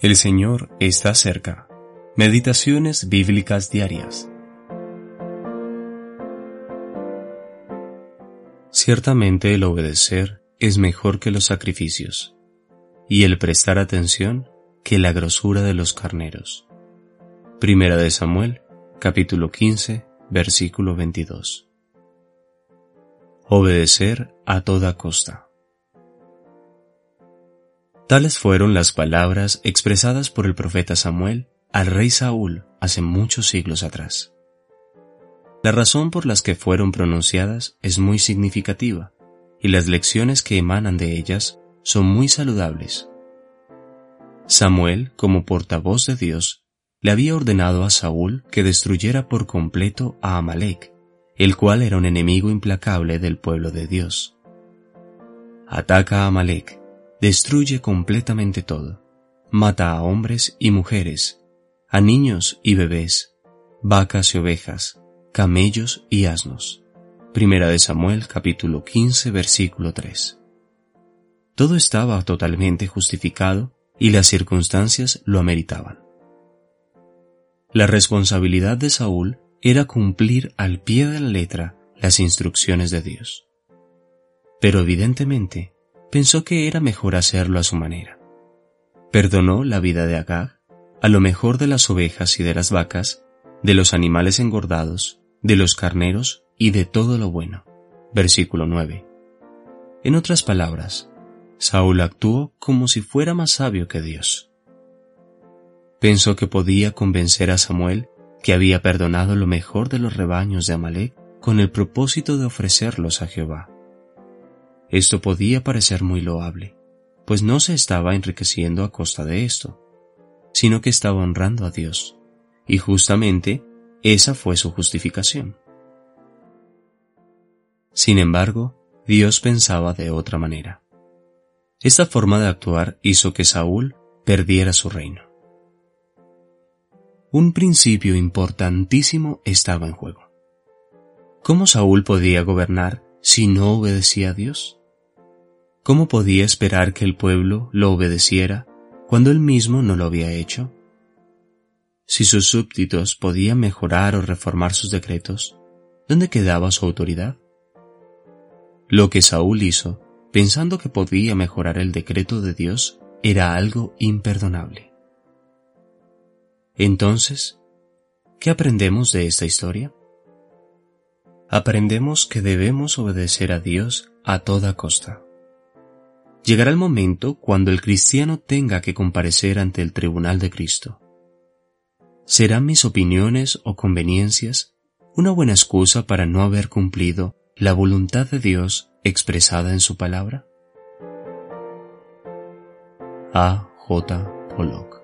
El Señor está cerca. Meditaciones bíblicas diarias. Ciertamente el obedecer es mejor que los sacrificios, y el prestar atención que la grosura de los carneros. Primera de Samuel, capítulo 15, versículo 22. Obedecer a toda costa. Tales fueron las palabras expresadas por el profeta Samuel al rey Saúl hace muchos siglos atrás. La razón por las que fueron pronunciadas es muy significativa y las lecciones que emanan de ellas son muy saludables. Samuel, como portavoz de Dios, le había ordenado a Saúl que destruyera por completo a Amalek, el cual era un enemigo implacable del pueblo de Dios. Ataca a Amalek, destruye completamente todo. Mata a hombres y mujeres, a niños y bebés, vacas y ovejas, camellos y asnos. Primera de Samuel capítulo 15 versículo 3. Todo estaba totalmente justificado y las circunstancias lo ameritaban. La responsabilidad de Saúl era cumplir al pie de la letra las instrucciones de Dios. Pero evidentemente pensó que era mejor hacerlo a su manera. Perdonó la vida de Agag, a lo mejor de las ovejas y de las vacas, de los animales engordados, de los carneros y de todo lo bueno. Versículo 9. En otras palabras, Saúl actuó como si fuera más sabio que Dios. Pensó que podía convencer a Samuel que había perdonado lo mejor de los rebaños de Amalek con el propósito de ofrecerlos a Jehová. Esto podía parecer muy loable, pues no se estaba enriqueciendo a costa de esto, sino que estaba honrando a Dios, y justamente esa fue su justificación. Sin embargo, Dios pensaba de otra manera. Esta forma de actuar hizo que Saúl perdiera su reino. Un principio importantísimo estaba en juego. ¿Cómo Saúl podía gobernar si no obedecía a Dios? ¿Cómo podía esperar que el pueblo lo obedeciera cuando él mismo no lo había hecho? Si sus súbditos podían mejorar o reformar sus decretos, ¿dónde quedaba su autoridad? Lo que Saúl hizo, pensando que podía mejorar el decreto de Dios, era algo imperdonable. Entonces, ¿qué aprendemos de esta historia? Aprendemos que debemos obedecer a Dios a toda costa. Llegará el momento cuando el cristiano tenga que comparecer ante el tribunal de Cristo. ¿Serán mis opiniones o conveniencias una buena excusa para no haber cumplido la voluntad de Dios expresada en su palabra? A. J. Pollock